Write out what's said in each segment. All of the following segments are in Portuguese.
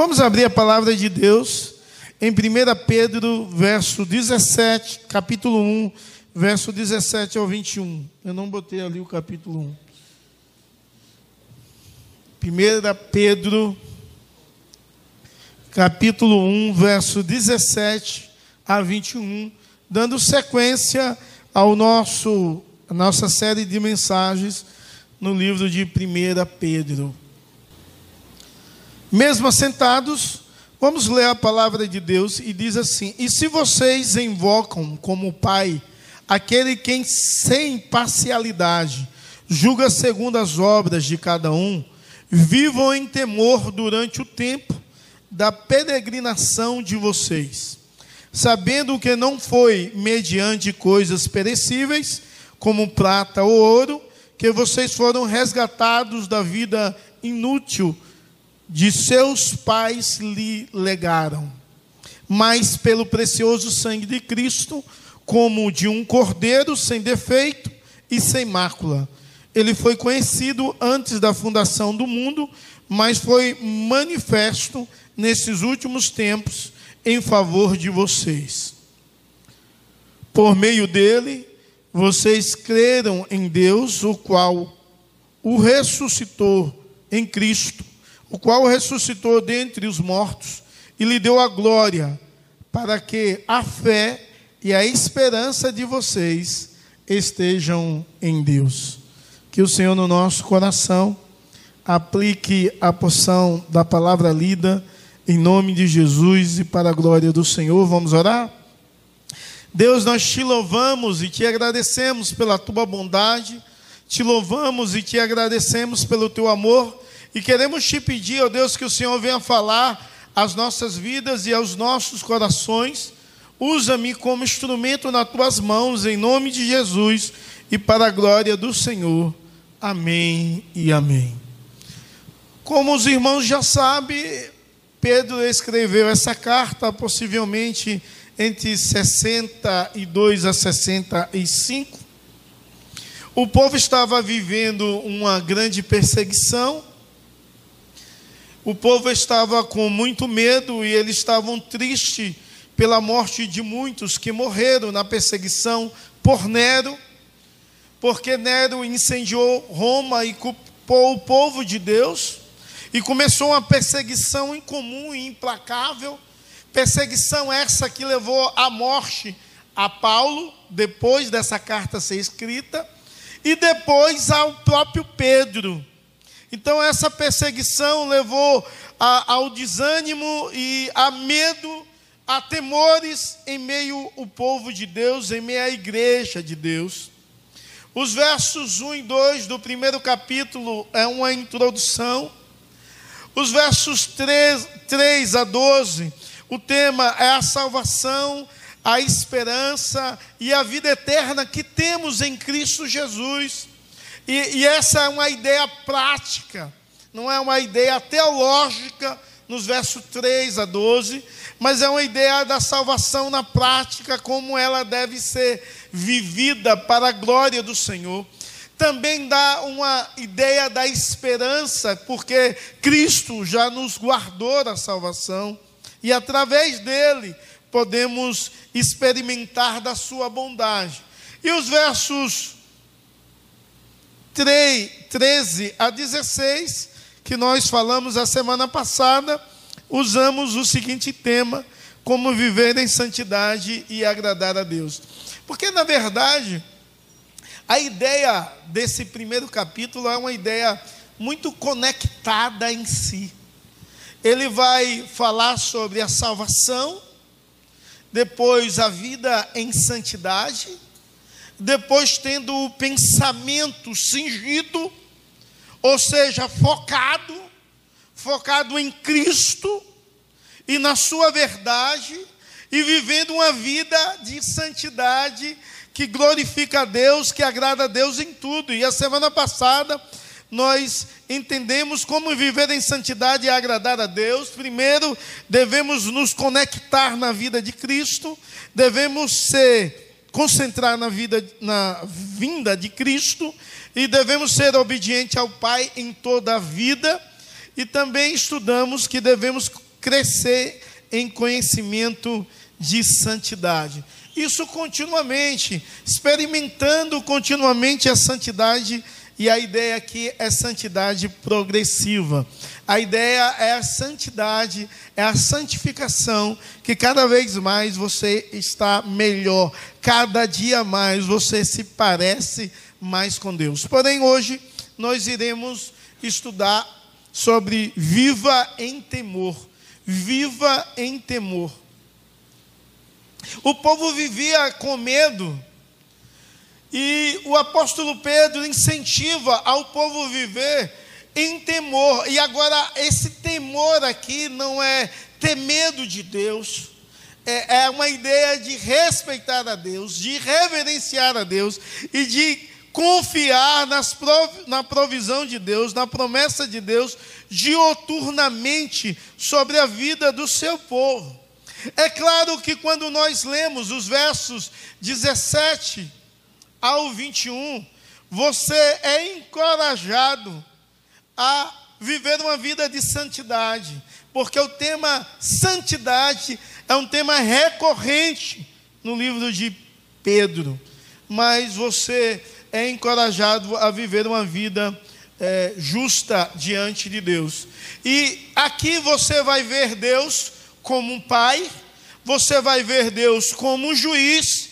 Vamos abrir a palavra de Deus em 1 Pedro, verso 17, capítulo 1, verso 17 ao 21. Eu não botei ali o capítulo 1. 1 Pedro, capítulo 1, verso 17 a 21, dando sequência ao nosso a nossa série de mensagens no livro de 1 Pedro. Mesmo assentados, vamos ler a palavra de Deus e diz assim: E se vocês invocam como Pai aquele quem sem parcialidade julga segundo as obras de cada um, vivam em temor durante o tempo da peregrinação de vocês, sabendo que não foi mediante coisas perecíveis, como prata ou ouro, que vocês foram resgatados da vida inútil de seus pais lhe legaram, mas pelo precioso sangue de Cristo, como de um cordeiro sem defeito e sem mácula. Ele foi conhecido antes da fundação do mundo, mas foi manifesto nesses últimos tempos em favor de vocês. Por meio dele, vocês creram em Deus, o qual o ressuscitou em Cristo o qual ressuscitou dentre os mortos e lhe deu a glória, para que a fé e a esperança de vocês estejam em Deus. Que o Senhor no nosso coração aplique a porção da palavra lida em nome de Jesus e para a glória do Senhor. Vamos orar? Deus, nós te louvamos e te agradecemos pela tua bondade, te louvamos e te agradecemos pelo teu amor e queremos te pedir, ó Deus, que o Senhor venha falar às nossas vidas e aos nossos corações. Usa-me como instrumento nas tuas mãos, em nome de Jesus e para a glória do Senhor. Amém e amém. Como os irmãos já sabem, Pedro escreveu essa carta possivelmente entre 62 a 65. O povo estava vivendo uma grande perseguição o povo estava com muito medo e eles estavam tristes pela morte de muitos que morreram na perseguição por Nero, porque Nero incendiou Roma e culpou o povo de Deus, e começou uma perseguição incomum e implacável, perseguição essa que levou à morte a Paulo, depois dessa carta ser escrita, e depois ao próprio Pedro. Então, essa perseguição levou a, ao desânimo e a medo, a temores em meio ao povo de Deus, em meio à igreja de Deus. Os versos 1 e 2 do primeiro capítulo é uma introdução. Os versos 3, 3 a 12, o tema é a salvação, a esperança e a vida eterna que temos em Cristo Jesus. E, e essa é uma ideia prática, não é uma ideia teológica, nos versos 3 a 12, mas é uma ideia da salvação na prática, como ela deve ser vivida para a glória do Senhor. Também dá uma ideia da esperança, porque Cristo já nos guardou a salvação e através dele podemos experimentar da sua bondade. E os versos 3, 13 a 16, que nós falamos a semana passada, usamos o seguinte tema: como viver em santidade e agradar a Deus. Porque, na verdade, a ideia desse primeiro capítulo é uma ideia muito conectada em si. Ele vai falar sobre a salvação, depois a vida em santidade depois tendo o pensamento cingido, ou seja, focado, focado em Cristo e na sua verdade, e vivendo uma vida de santidade que glorifica a Deus, que agrada a Deus em tudo. E a semana passada nós entendemos como viver em santidade e agradar a Deus. Primeiro, devemos nos conectar na vida de Cristo, devemos ser concentrar na vida, na vinda de Cristo e devemos ser obedientes ao Pai em toda a vida. E também estudamos que devemos crescer em conhecimento de santidade. Isso continuamente, experimentando continuamente a santidade, e a ideia aqui é santidade progressiva. A ideia é a santidade, é a santificação, que cada vez mais você está melhor, cada dia mais você se parece mais com Deus. Porém, hoje nós iremos estudar sobre viva em temor. Viva em temor. O povo vivia com medo, e o apóstolo Pedro incentiva ao povo viver em temor. E agora, esse temor aqui não é ter medo de Deus, é, é uma ideia de respeitar a Deus, de reverenciar a Deus e de confiar nas prov na provisão de Deus, na promessa de Deus, dioturnamente sobre a vida do seu povo. É claro que quando nós lemos os versos 17 ao 21, você é encorajado a viver uma vida de santidade, porque o tema santidade é um tema recorrente no livro de Pedro, mas você é encorajado a viver uma vida é, justa diante de Deus. E aqui você vai ver Deus como um pai, você vai ver Deus como um juiz,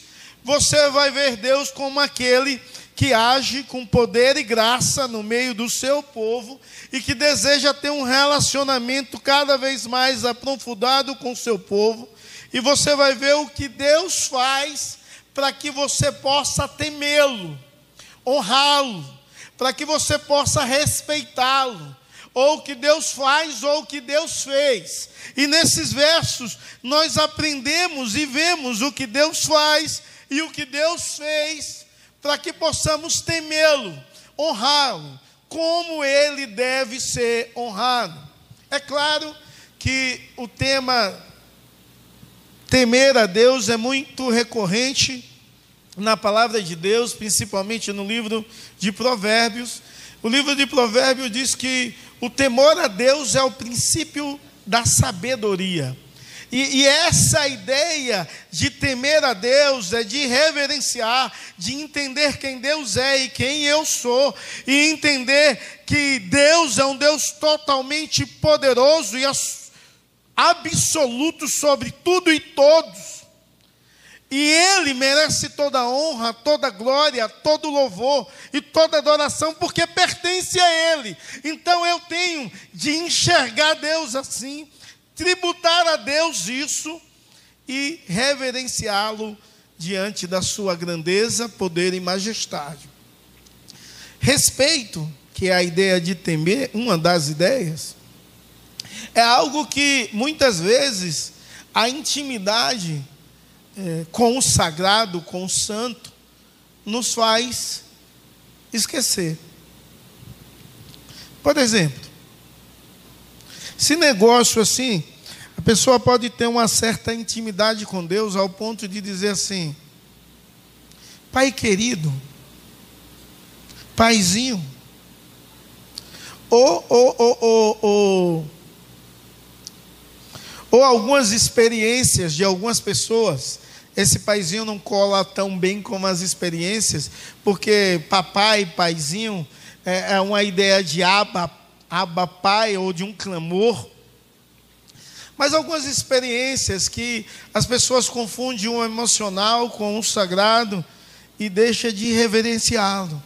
você vai ver Deus como aquele que age com poder e graça no meio do seu povo e que deseja ter um relacionamento cada vez mais aprofundado com o seu povo. E você vai ver o que Deus faz para que você possa temê-lo honrá-lo, para que você possa respeitá-lo, ou que Deus faz, ou que Deus fez. E nesses versos, nós aprendemos e vemos o que Deus faz e o que Deus fez, para que possamos temê-lo, honrá-lo, como ele deve ser honrado. É claro que o tema temer a Deus é muito recorrente na palavra de Deus, principalmente no livro de Provérbios. O livro de Provérbios diz que o temor a Deus é o princípio da sabedoria. E, e, essa ideia de temer a Deus é de reverenciar, de entender quem Deus é e quem eu sou, e entender que Deus é um Deus totalmente poderoso e absoluto sobre tudo e todos. E Ele merece toda honra, toda glória, todo louvor e toda adoração, porque pertence a Ele. Então eu tenho de enxergar Deus assim, tributar a Deus isso e reverenciá-lo diante da Sua grandeza, poder e majestade. Respeito, que é a ideia de temer, uma das ideias, é algo que muitas vezes a intimidade é, com o sagrado, com o santo, nos faz esquecer. Por exemplo, se negócio assim, a pessoa pode ter uma certa intimidade com Deus ao ponto de dizer assim: Pai querido, Paizinho, ou, ou, ou, ou, ou, ou algumas experiências de algumas pessoas esse paizinho não cola tão bem como as experiências, porque papai, paizinho, é, é uma ideia de aba, aba pai ou de um clamor. Mas algumas experiências que as pessoas confundem o emocional com o sagrado e deixa de reverenciá-lo.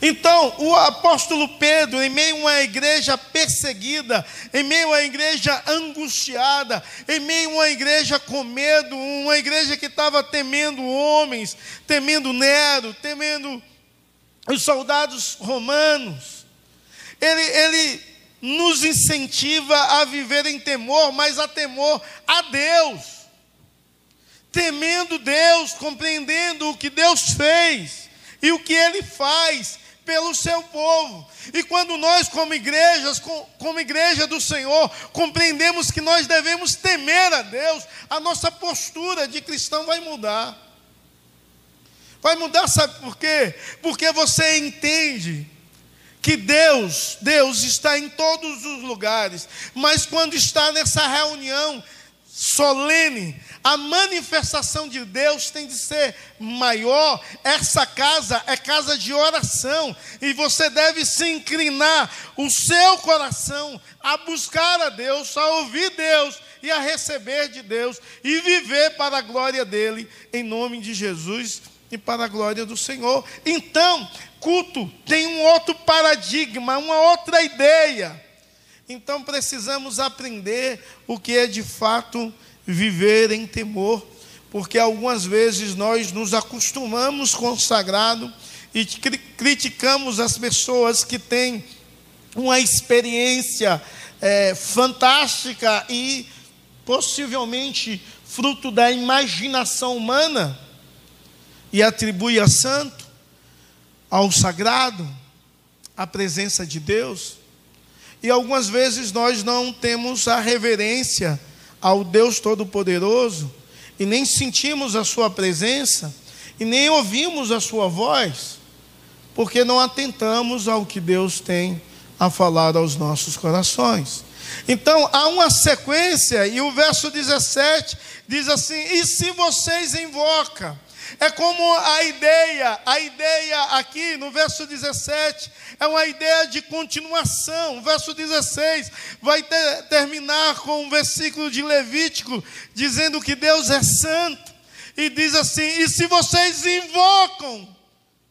Então, o apóstolo Pedro, em meio a uma igreja perseguida, em meio a uma igreja angustiada, em meio a uma igreja com medo, uma igreja que estava temendo homens, temendo Nero, temendo os soldados romanos, ele, ele nos incentiva a viver em temor, mas a temor a Deus, temendo Deus, compreendendo o que Deus fez e o que Ele faz pelo seu povo. E quando nós, como igrejas, como igreja do Senhor, compreendemos que nós devemos temer a Deus, a nossa postura de cristão vai mudar. Vai mudar, sabe por quê? Porque você entende que Deus, Deus está em todos os lugares, mas quando está nessa reunião solene, a manifestação de Deus tem de ser maior. Essa casa é casa de oração e você deve se inclinar o seu coração a buscar a Deus, a ouvir Deus e a receber de Deus e viver para a glória dele, em nome de Jesus e para a glória do Senhor. Então, culto tem um outro paradigma, uma outra ideia. Então precisamos aprender o que é de fato viver em temor, porque algumas vezes nós nos acostumamos com o sagrado e criticamos as pessoas que têm uma experiência é, fantástica e possivelmente fruto da imaginação humana e atribui a santo, ao sagrado, a presença de Deus. E algumas vezes nós não temos a reverência ao Deus Todo-Poderoso e nem sentimos a Sua presença e nem ouvimos a Sua voz, porque não atentamos ao que Deus tem a falar aos nossos corações. Então há uma sequência, e o verso 17 diz assim: E se vocês invocam, é como a ideia, a ideia aqui no verso 17, é uma ideia de continuação. O verso 16 vai ter, terminar com um versículo de Levítico, dizendo que Deus é santo, e diz assim: E se vocês invocam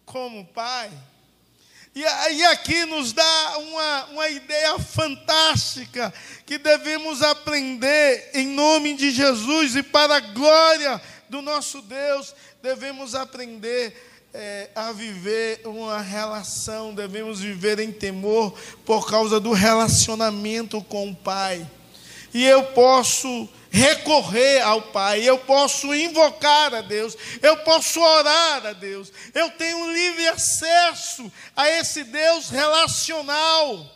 como Pai, e, e aqui nos dá uma, uma ideia fantástica que devemos aprender em nome de Jesus e para a glória do nosso Deus, devemos aprender é, a viver uma relação, devemos viver em temor por causa do relacionamento com o Pai. E eu posso recorrer ao Pai, eu posso invocar a Deus, eu posso orar a Deus, eu tenho livre acesso a esse Deus relacional.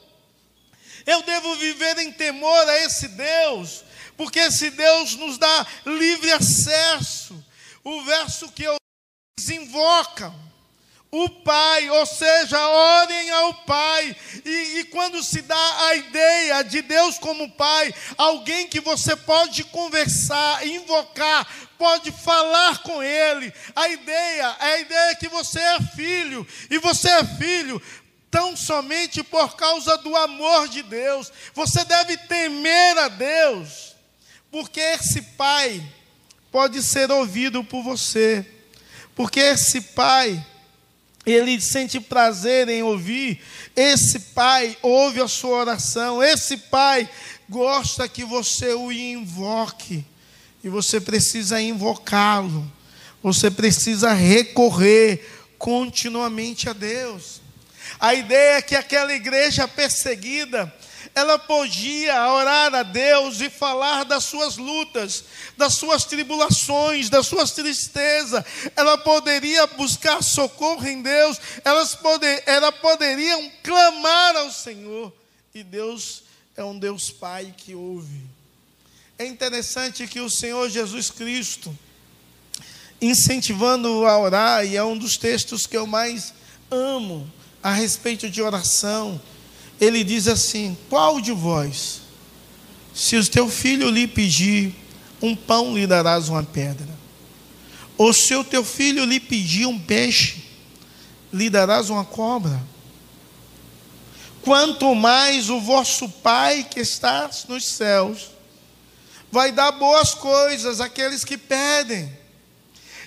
Eu devo viver em temor a esse Deus, porque esse Deus nos dá livre acesso. O verso que eu invocam o Pai, ou seja, orem ao Pai. E, e, quando se dá a ideia de Deus como Pai, alguém que você pode conversar, invocar, pode falar com Ele. A ideia é a ideia que você é filho, e você é filho tão somente por causa do amor de Deus. Você deve temer a Deus, porque esse Pai pode ser ouvido por você, porque esse Pai ele sente prazer em ouvir. Esse pai ouve a sua oração. Esse pai gosta que você o invoque. E você precisa invocá-lo. Você precisa recorrer continuamente a Deus. A ideia é que aquela igreja perseguida, ela podia orar a Deus e falar das suas lutas, das suas tribulações, das suas tristezas. Ela poderia buscar socorro em Deus, elas poder, ela poderiam clamar ao Senhor. E Deus é um Deus Pai que ouve. É interessante que o Senhor Jesus Cristo, incentivando a orar, e é um dos textos que eu mais amo a respeito de oração, ele diz assim: Qual de vós, se o teu filho lhe pedir um pão, lhe darás uma pedra? Ou se o teu filho lhe pedir um peixe, lhe darás uma cobra? Quanto mais o vosso Pai que está nos céus vai dar boas coisas àqueles que pedem.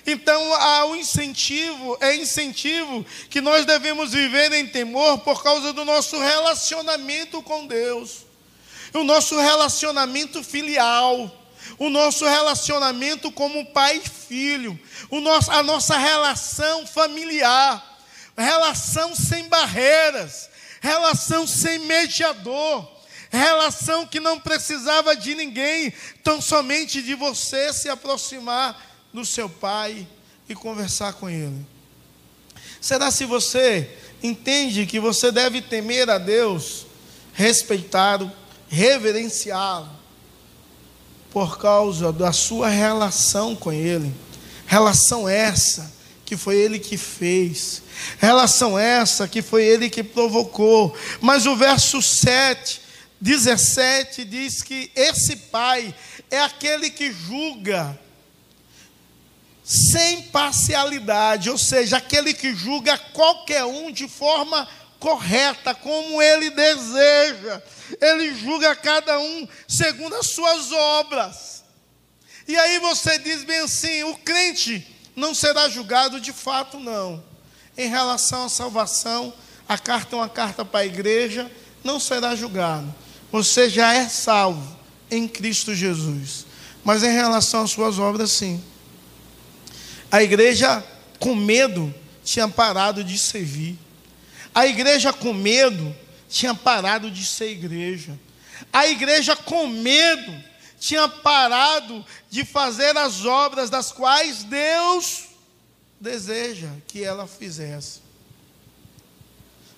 Então há um incentivo, é incentivo que nós devemos viver em temor por causa do nosso relacionamento com Deus, o nosso relacionamento filial, o nosso relacionamento como pai e filho, o nosso, a nossa relação familiar, relação sem barreiras, relação sem mediador, relação que não precisava de ninguém, tão somente de você se aproximar no seu pai e conversar com ele. Será se você entende que você deve temer a Deus, respeitá-lo, reverenciá-lo, por causa da sua relação com Ele, relação essa que foi ele que fez. Relação essa que foi ele que provocou. Mas o verso 7, 17 diz que esse pai é aquele que julga sem parcialidade, ou seja, aquele que julga qualquer um de forma correta, como ele deseja. Ele julga cada um segundo as suas obras. E aí você diz bem assim: o crente não será julgado de fato, não. Em relação à salvação, a carta é uma carta para a igreja, não será julgado. Você já é salvo em Cristo Jesus. Mas em relação às suas obras, sim. A igreja, com medo, tinha parado de servir. A igreja, com medo, tinha parado de ser igreja. A igreja, com medo, tinha parado de fazer as obras das quais Deus deseja que ela fizesse.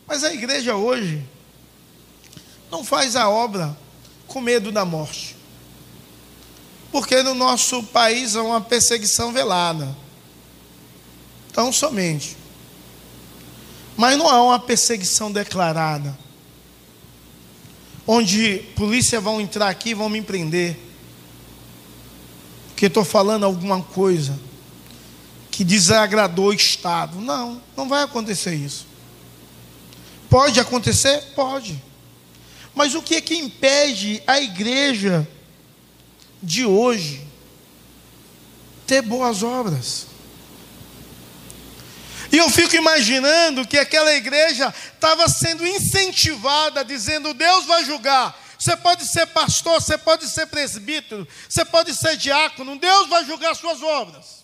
Mas a igreja hoje não faz a obra com medo da morte. Porque no nosso país há uma perseguição velada. Tão somente. Mas não há uma perseguição declarada. Onde polícia vão entrar aqui e vão me prender. Porque estou falando alguma coisa que desagradou o Estado. Não, não vai acontecer isso. Pode acontecer? Pode. Mas o que é que impede a igreja de hoje ter boas obras? E eu fico imaginando que aquela igreja estava sendo incentivada, dizendo: Deus vai julgar. Você pode ser pastor, você pode ser presbítero, você pode ser diácono, Deus vai julgar suas obras.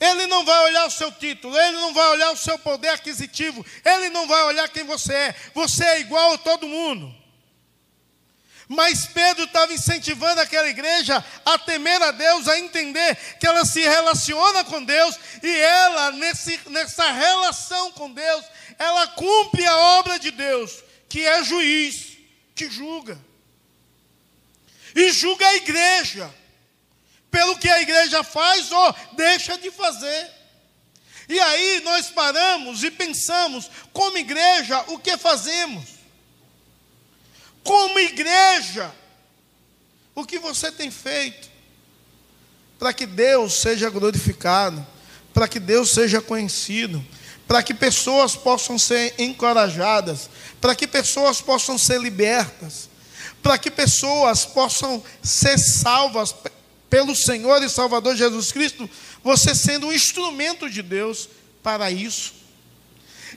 Ele não vai olhar o seu título, ele não vai olhar o seu poder aquisitivo, ele não vai olhar quem você é. Você é igual a todo mundo. Mas Pedro estava incentivando aquela igreja a temer a Deus, a entender que ela se relaciona com Deus e ela, nesse, nessa relação com Deus, ela cumpre a obra de Deus, que é juiz, que julga. E julga a igreja, pelo que a igreja faz ou deixa de fazer. E aí nós paramos e pensamos, como igreja, o que fazemos? Igreja, o que você tem feito para que Deus seja glorificado, para que Deus seja conhecido, para que pessoas possam ser encorajadas, para que pessoas possam ser libertas, para que pessoas possam ser salvas pelo Senhor e Salvador Jesus Cristo, você sendo um instrumento de Deus para isso.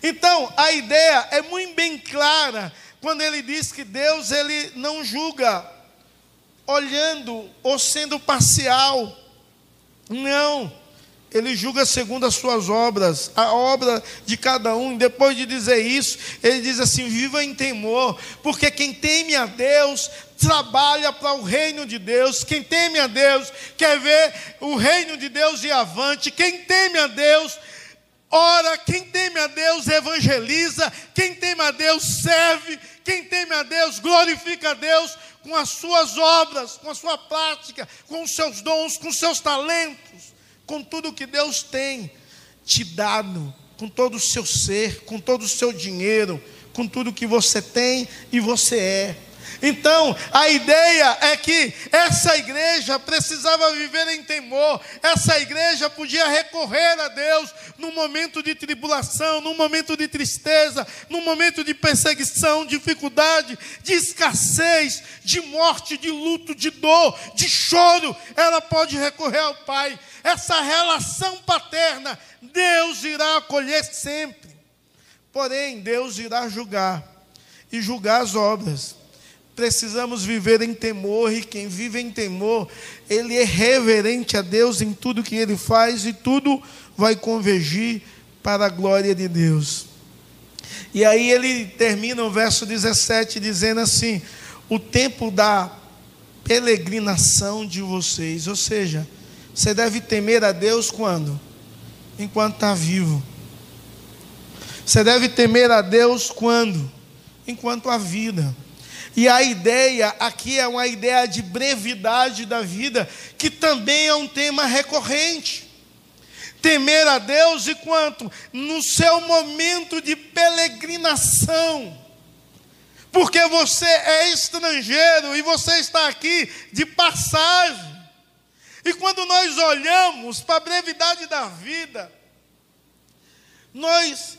Então, a ideia é muito bem clara quando ele diz que Deus ele não julga olhando ou sendo parcial. Não. Ele julga segundo as suas obras, a obra de cada um. Depois de dizer isso, ele diz assim: viva em temor, porque quem teme a Deus trabalha para o reino de Deus. Quem teme a Deus quer ver o reino de Deus ir avante. Quem teme a Deus Ora, quem teme a Deus evangeliza, quem teme a Deus serve, quem teme a Deus glorifica a Deus com as suas obras, com a sua prática, com os seus dons, com os seus talentos, com tudo que Deus tem te dado, com todo o seu ser, com todo o seu dinheiro, com tudo que você tem e você é. Então, a ideia é que essa igreja precisava viver em temor, essa igreja podia recorrer a Deus no momento de tribulação, no momento de tristeza, no momento de perseguição, dificuldade, de escassez, de morte, de luto, de dor, de choro. Ela pode recorrer ao Pai. Essa relação paterna, Deus irá acolher sempre. Porém, Deus irá julgar e julgar as obras precisamos viver em temor, e quem vive em temor, ele é reverente a Deus em tudo que ele faz, e tudo vai convergir para a glória de Deus. E aí ele termina o verso 17 dizendo assim: o tempo da peregrinação de vocês, ou seja, você deve temer a Deus quando? Enquanto está vivo. Você deve temer a Deus quando? Enquanto há vida. E a ideia aqui é uma ideia de brevidade da vida, que também é um tema recorrente. temer a Deus e quanto? No seu momento de peregrinação. Porque você é estrangeiro e você está aqui de passagem. E quando nós olhamos para a brevidade da vida, nós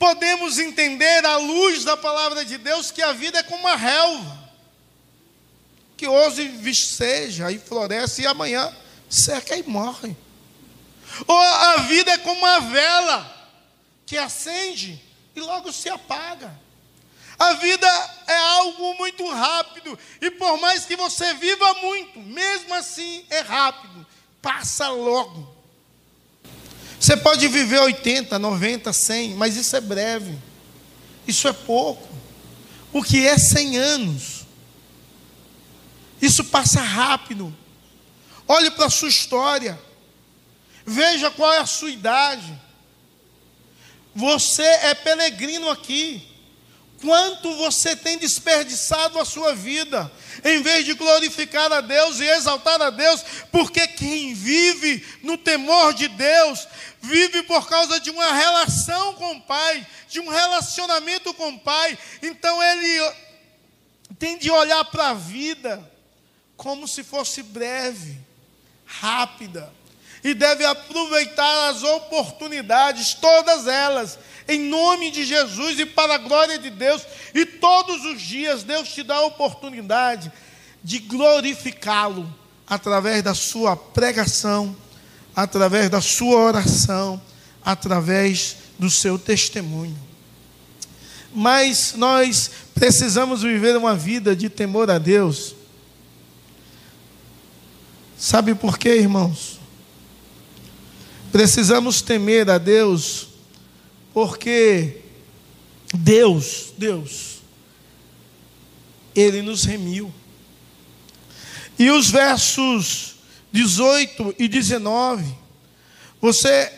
podemos entender à luz da palavra de Deus que a vida é como uma relva, que hoje viceja e floresce e amanhã seca e morre. Ou a vida é como uma vela que acende e logo se apaga. A vida é algo muito rápido, e por mais que você viva muito, mesmo assim é rápido, passa logo. Você pode viver 80, 90, 100, mas isso é breve, isso é pouco. O que é 100 anos? Isso passa rápido. Olhe para a sua história, veja qual é a sua idade. Você é peregrino aqui. Quanto você tem desperdiçado a sua vida, em vez de glorificar a Deus e exaltar a Deus, porque quem vive no temor de Deus, vive por causa de uma relação com o Pai, de um relacionamento com o Pai, então ele tem de olhar para a vida como se fosse breve, rápida, e deve aproveitar as oportunidades, todas elas, em nome de Jesus e para a glória de Deus. E todos os dias Deus te dá a oportunidade de glorificá-lo através da sua pregação, através da sua oração, através do seu testemunho. Mas nós precisamos viver uma vida de temor a Deus. Sabe por quê, irmãos? Precisamos temer a Deus porque Deus, Deus, Ele nos remiu. E os versos 18 e 19, você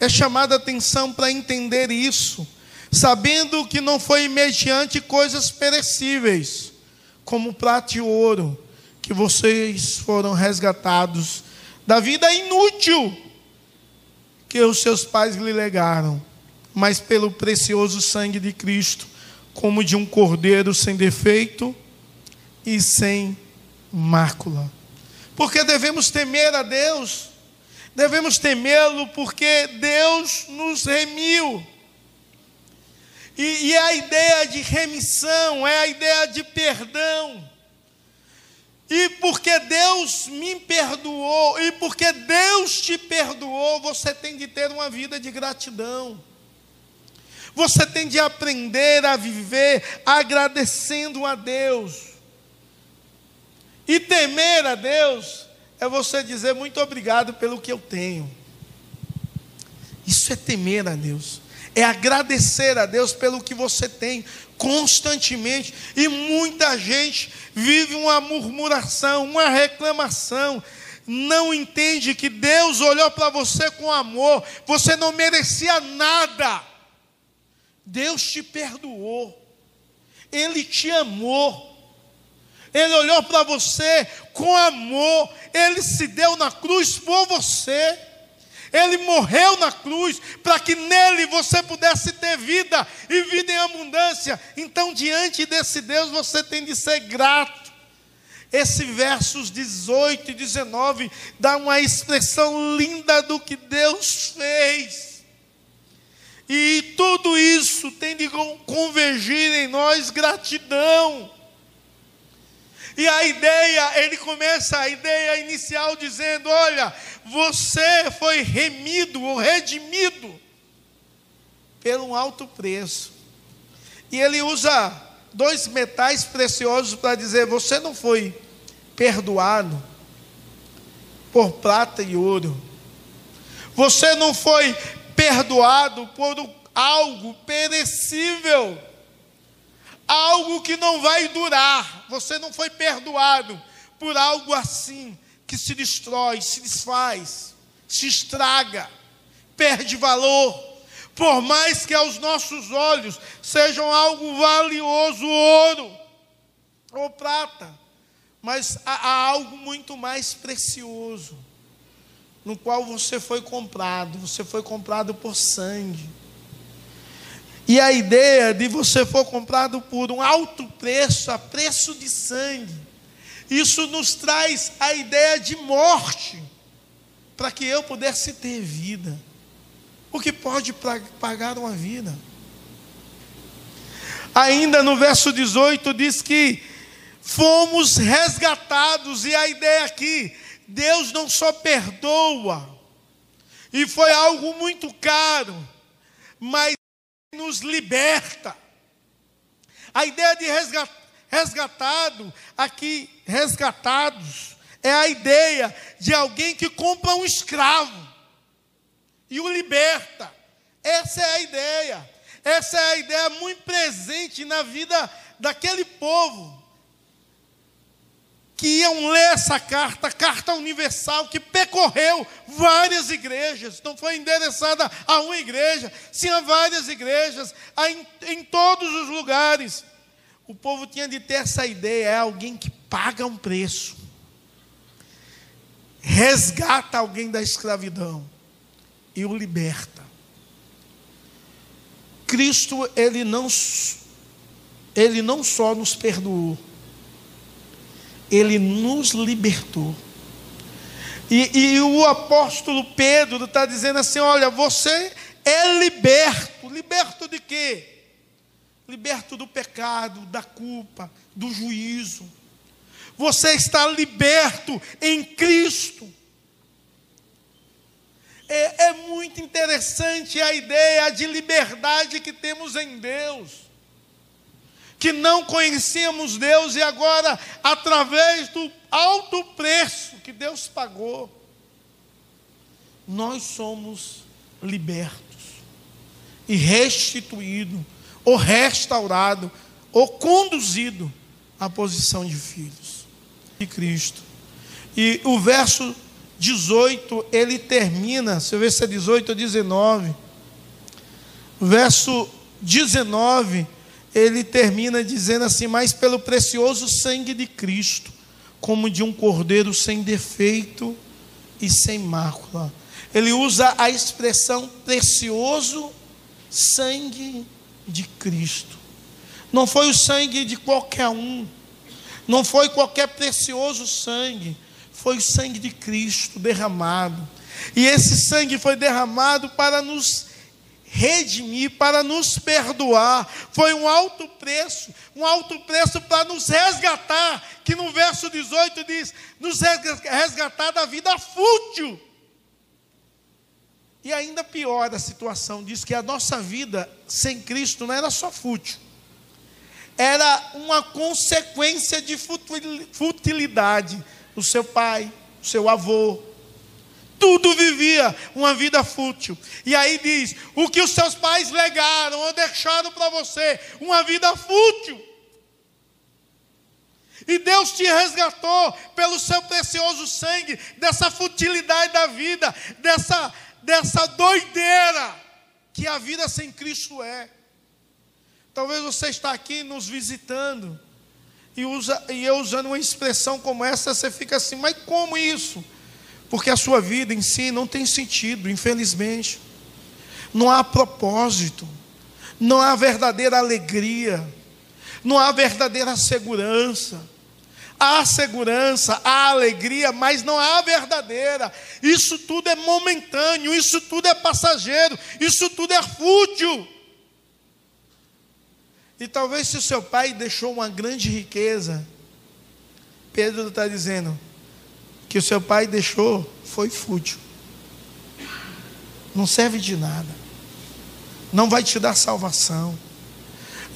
é chamado a atenção para entender isso, sabendo que não foi mediante coisas perecíveis, como prata e ouro, que vocês foram resgatados da vida inútil que os seus pais lhe legaram mas pelo precioso sangue de Cristo, como de um cordeiro sem defeito e sem mácula. Porque devemos temer a Deus, devemos temê-lo porque Deus nos remiu. E, e, a ideia de remissão é a ideia de perdão. E porque Deus me perdoou, e porque Deus te perdoou, você tem de ter uma vida de gratidão. Você tem de aprender a viver agradecendo a Deus. E temer a Deus é você dizer muito obrigado pelo que eu tenho. Isso é temer a Deus. É agradecer a Deus pelo que você tem constantemente. E muita gente vive uma murmuração, uma reclamação. Não entende que Deus olhou para você com amor. Você não merecia nada. Deus te perdoou, Ele te amou, Ele olhou para você com amor, Ele se deu na cruz por você, Ele morreu na cruz para que nele você pudesse ter vida e vida em abundância. Então, diante desse Deus, você tem de ser grato. Esse versos 18 e 19 dá uma expressão linda do que Deus fez. E tudo isso tem de convergir em nós gratidão. E a ideia, ele começa a ideia inicial dizendo: Olha, você foi remido ou redimido pelo um alto preço. E ele usa dois metais preciosos para dizer: Você não foi perdoado por prata e ouro. Você não foi perdoado por algo perecível, algo que não vai durar. Você não foi perdoado por algo assim que se destrói, se desfaz, se estraga, perde valor. Por mais que aos nossos olhos sejam algo valioso, ouro ou prata, mas há algo muito mais precioso no qual você foi comprado, você foi comprado por sangue. E a ideia de você for comprado por um alto preço, a preço de sangue, isso nos traz a ideia de morte, para que eu pudesse ter vida. O que pode pagar uma vida? Ainda no verso 18 diz que fomos resgatados, e a ideia aqui, Deus não só perdoa, e foi algo muito caro, mas nos liberta. A ideia de resgatado, aqui, resgatados, é a ideia de alguém que compra um escravo e o liberta. Essa é a ideia. Essa é a ideia muito presente na vida daquele povo que iam ler essa carta, carta universal, que percorreu várias igrejas, não foi endereçada a uma igreja, sim a várias igrejas, a em, em todos os lugares. O povo tinha de ter essa ideia: é alguém que paga um preço, resgata alguém da escravidão e o liberta. Cristo, ele não, ele não só nos perdoou, ele nos libertou. E, e o apóstolo Pedro está dizendo assim: olha, você é liberto. Liberto de quê? Liberto do pecado, da culpa, do juízo. Você está liberto em Cristo. É, é, muito interessante a ideia de liberdade que temos em Deus que não conhecíamos Deus e agora, através do alto preço que Deus pagou, nós somos libertos e restituídos, ou restaurados, ou conduzidos à posição de filhos de Cristo. E o verso 18, ele termina, se eu ver se é 18 ou 19. O verso 19 ele termina dizendo assim: Mas pelo precioso sangue de Cristo, como de um cordeiro sem defeito e sem mácula. Ele usa a expressão precioso sangue de Cristo. Não foi o sangue de qualquer um, não foi qualquer precioso sangue, foi o sangue de Cristo derramado. E esse sangue foi derramado para nos redimir, para nos perdoar. Foi um alto preço, um alto preço para nos resgatar, que no verso 18 diz: nos resgatar da vida fútil. E ainda pior a situação, diz que a nossa vida sem Cristo não era só fútil, era uma consequência de futilidade. O seu pai, o seu avô, tudo vivia uma vida fútil. E aí diz: o que os seus pais legaram ou deixaram para você, uma vida fútil. E Deus te resgatou pelo seu precioso sangue, dessa futilidade da vida, dessa, dessa doideira que a vida sem Cristo é. Talvez você está aqui nos visitando e, usa, e eu usando uma expressão como essa, você fica assim, mas como isso? Porque a sua vida em si não tem sentido, infelizmente. Não há propósito, não há verdadeira alegria, não há verdadeira segurança. Há segurança, há alegria, mas não há verdadeira. Isso tudo é momentâneo, isso tudo é passageiro, isso tudo é fútil. E talvez se o seu pai deixou uma grande riqueza, Pedro está dizendo: que o seu pai deixou foi fútil. Não serve de nada. Não vai te dar salvação.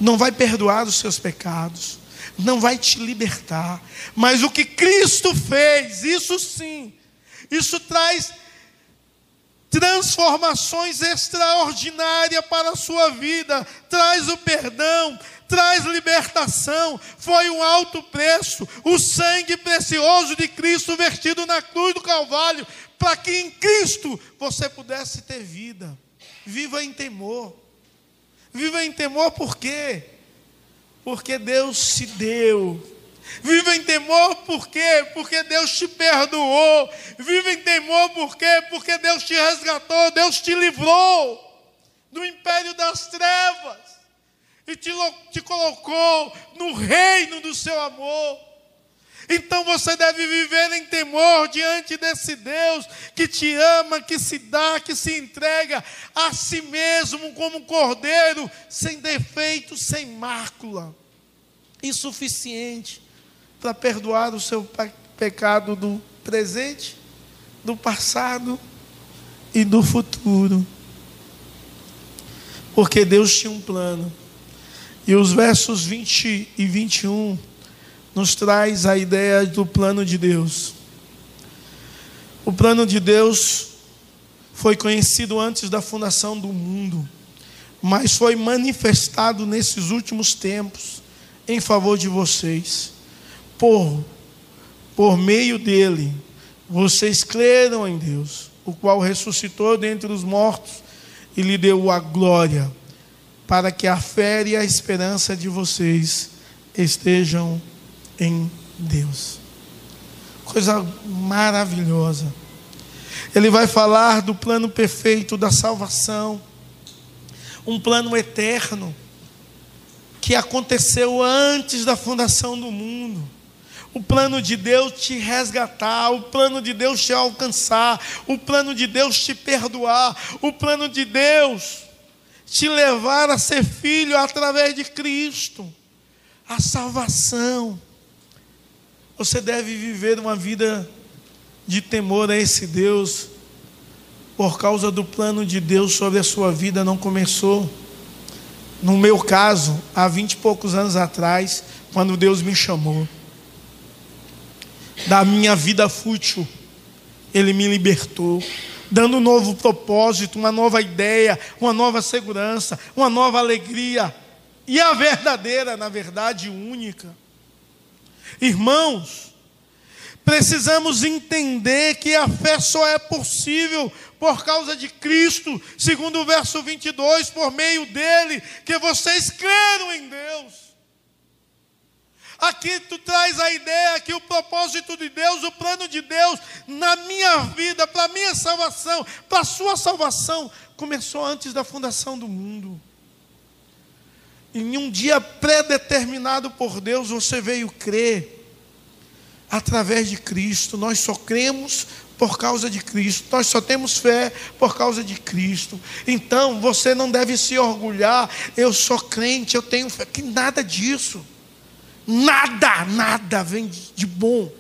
Não vai perdoar os seus pecados. Não vai te libertar. Mas o que Cristo fez, isso sim, isso traz transformações extraordinárias para a sua vida, traz o perdão, traz libertação, foi um alto preço, o sangue precioso de Cristo vertido na cruz do Calvário, para que em Cristo você pudesse ter vida. Viva em temor. Viva em temor por quê? Porque Deus se deu, Viva em temor por quê? Porque Deus te perdoou. Viva em temor por quê? Porque Deus te resgatou, Deus te livrou do império das trevas e te, te colocou no reino do seu amor. Então você deve viver em temor diante desse Deus que te ama, que se dá, que se entrega a si mesmo como um cordeiro, sem defeito, sem mácula, insuficiente para perdoar o seu pecado do presente, do passado e do futuro. Porque Deus tinha um plano. E os versos 20 e 21 nos traz a ideia do plano de Deus. O plano de Deus foi conhecido antes da fundação do mundo, mas foi manifestado nesses últimos tempos em favor de vocês. Por por meio dele, vocês creram em Deus, o qual ressuscitou dentre os mortos e lhe deu a glória, para que a fé e a esperança de vocês estejam em Deus. Coisa maravilhosa. Ele vai falar do plano perfeito da salvação, um plano eterno que aconteceu antes da fundação do mundo. O plano de Deus te resgatar, o plano de Deus te alcançar, o plano de Deus te perdoar, o plano de Deus te levar a ser filho através de Cristo. A salvação. Você deve viver uma vida de temor a esse Deus, por causa do plano de Deus sobre a sua vida não começou. No meu caso, há vinte e poucos anos atrás, quando Deus me chamou da minha vida fútil, Ele me libertou, dando um novo propósito, uma nova ideia, uma nova segurança, uma nova alegria, e a verdadeira, na verdade, única. Irmãos, precisamos entender que a fé só é possível por causa de Cristo, segundo o verso 22, por meio dele, que vocês creram em Deus. Aqui tu traz a ideia que o propósito de Deus, o plano de Deus na minha vida, para a minha salvação, para a sua salvação, começou antes da fundação do mundo. Em um dia predeterminado por Deus, você veio crer através de Cristo. Nós só cremos por causa de Cristo. Nós só temos fé por causa de Cristo. Então, você não deve se orgulhar, eu sou crente, eu tenho fé, que nada disso. Nada, nada vem de bom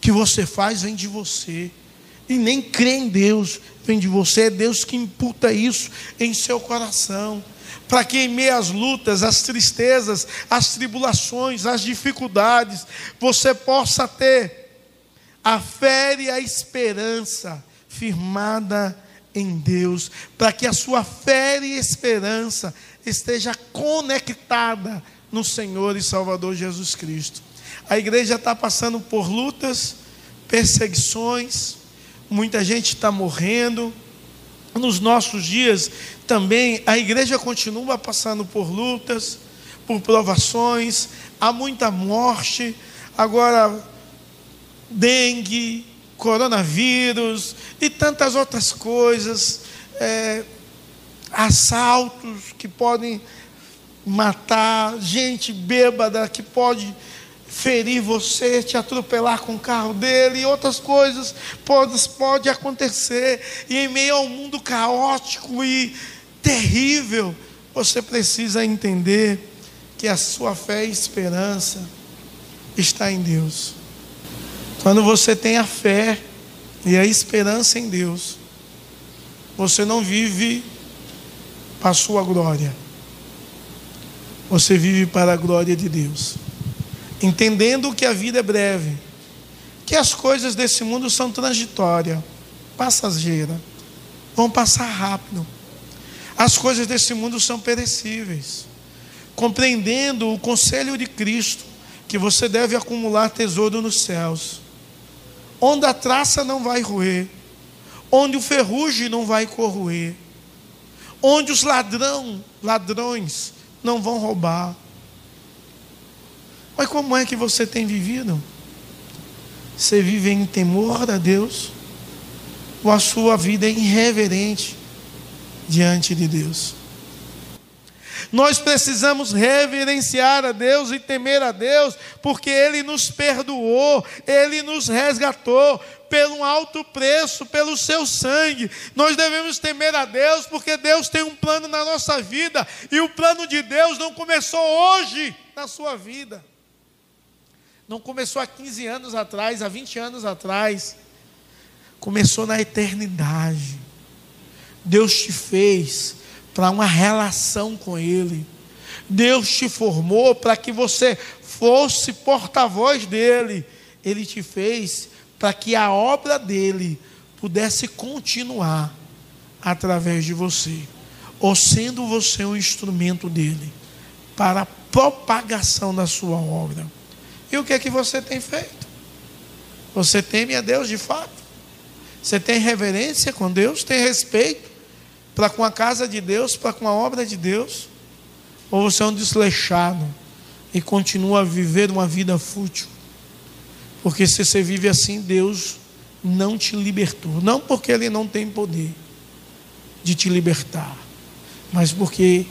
que você faz vem de você. E nem crê em Deus vem de você, é Deus que imputa isso em seu coração. Para que em meio às lutas, às tristezas, às tribulações, às dificuldades, você possa ter a fé e a esperança firmada em Deus, para que a sua fé e esperança esteja conectada no Senhor e Salvador Jesus Cristo. A igreja está passando por lutas, perseguições, muita gente está morrendo. Nos nossos dias, também a igreja continua passando por lutas, por provações, há muita morte, agora dengue, coronavírus e tantas outras coisas, é, assaltos que podem matar, gente bêbada que pode ferir você, te atropelar com o carro dele, e outras coisas podem pode acontecer, e em meio ao mundo caótico e terrível, você precisa entender que a sua fé e esperança está em Deus. Quando você tem a fé e a esperança em Deus, você não vive para a sua glória, você vive para a glória de Deus, entendendo que a vida é breve, que as coisas desse mundo são transitórias, passageiras, vão passar rápido. As coisas desse mundo são perecíveis. Compreendendo o conselho de Cristo, que você deve acumular tesouro nos céus, onde a traça não vai roer, onde o ferrugem não vai corroer, onde os ladrão, ladrões não vão roubar. Mas como é que você tem vivido? Você vive em temor a Deus? Ou a sua vida é irreverente diante de Deus? Nós precisamos reverenciar a Deus e temer a Deus, porque Ele nos perdoou, Ele nos resgatou pelo alto preço, pelo seu sangue. Nós devemos temer a Deus, porque Deus tem um plano na nossa vida, e o plano de Deus não começou hoje na sua vida. Não começou há 15 anos atrás, há 20 anos atrás. Começou na eternidade. Deus te fez para uma relação com Ele. Deus te formou para que você fosse porta-voz dele. Ele te fez para que a obra dele pudesse continuar através de você, ou sendo você um instrumento dele para a propagação da sua obra. E o que é que você tem feito? Você teme a Deus de fato? Você tem reverência com Deus? Tem respeito? Para com a casa de Deus, para com a obra de Deus? Ou você é um desleixado e continua a viver uma vida fútil? Porque se você vive assim, Deus não te libertou. Não porque Ele não tem poder de te libertar, mas porque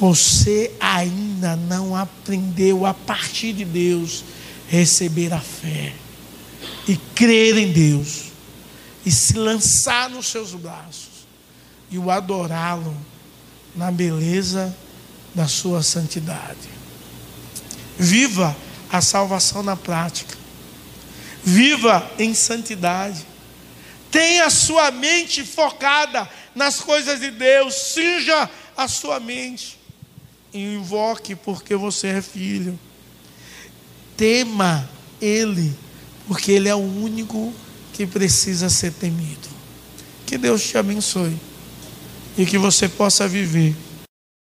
você ainda não aprendeu a partir de Deus receber a fé e crer em Deus e se lançar nos seus braços e o adorá-lo na beleza da sua santidade. Viva a salvação na prática. Viva em santidade. Tenha a sua mente focada nas coisas de Deus. Cinja a sua mente. Invoque porque você é filho. Tema Ele, porque Ele é o único que precisa ser temido. Que Deus te abençoe e que você possa viver,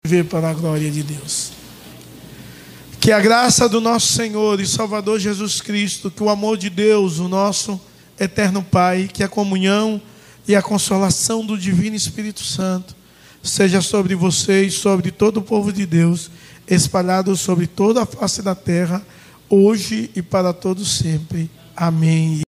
viver para a glória de Deus. Que a graça do nosso Senhor e Salvador Jesus Cristo, que o amor de Deus, o nosso eterno Pai, que a comunhão e a consolação do Divino Espírito Santo seja sobre vocês, sobre todo o povo de Deus, espalhado sobre toda a face da terra, hoje e para todos sempre. Amém.